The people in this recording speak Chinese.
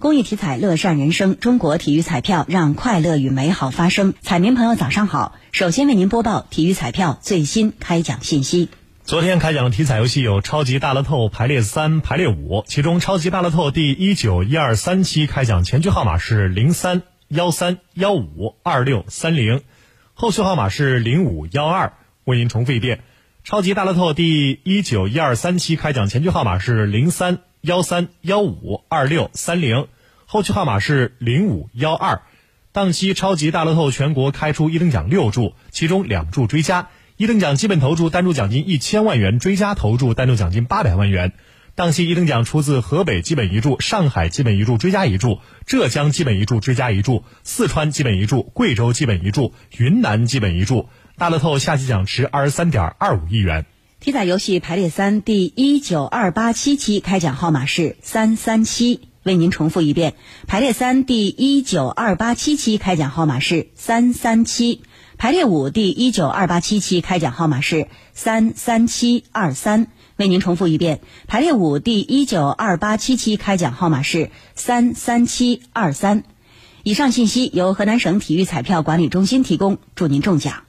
公益体彩乐善人生，中国体育彩票让快乐与美好发生。彩民朋友早上好，首先为您播报体育彩票最新开奖信息。昨天开奖的体彩游戏有超级大乐透排列三、排列五，其中超级大乐透第一九一二三期开奖前区号码是零三幺三幺五二六三零，后续号码是零五幺二。为您重复一遍，超级大乐透第一九一二三期开奖前区号码是零三。幺三幺五二六三零，后续号码是零五幺二。当期超级大乐透全国开出一等奖六注，其中两注追加，一等奖基本投注单注奖金一千万元，追加投注单注奖金八百万元。当期一等奖出自河北基本一注、上海基本一注追加一注、浙江基本一注追加一注、四川基本一注、贵州基本一注、云南基本一注。大乐透下期奖池二十三点二五亿元。体彩游戏排列三第一九二八七期开奖号码是三三七，为您重复一遍。排列三第一九二八七期开奖号码是三三七。排列五第一九二八七期开奖号码是三三七二三，为您重复一遍。排列五第一九二八七期开奖号码是三三七二三。以上信息由河南省体育彩票管理中心提供，祝您中奖。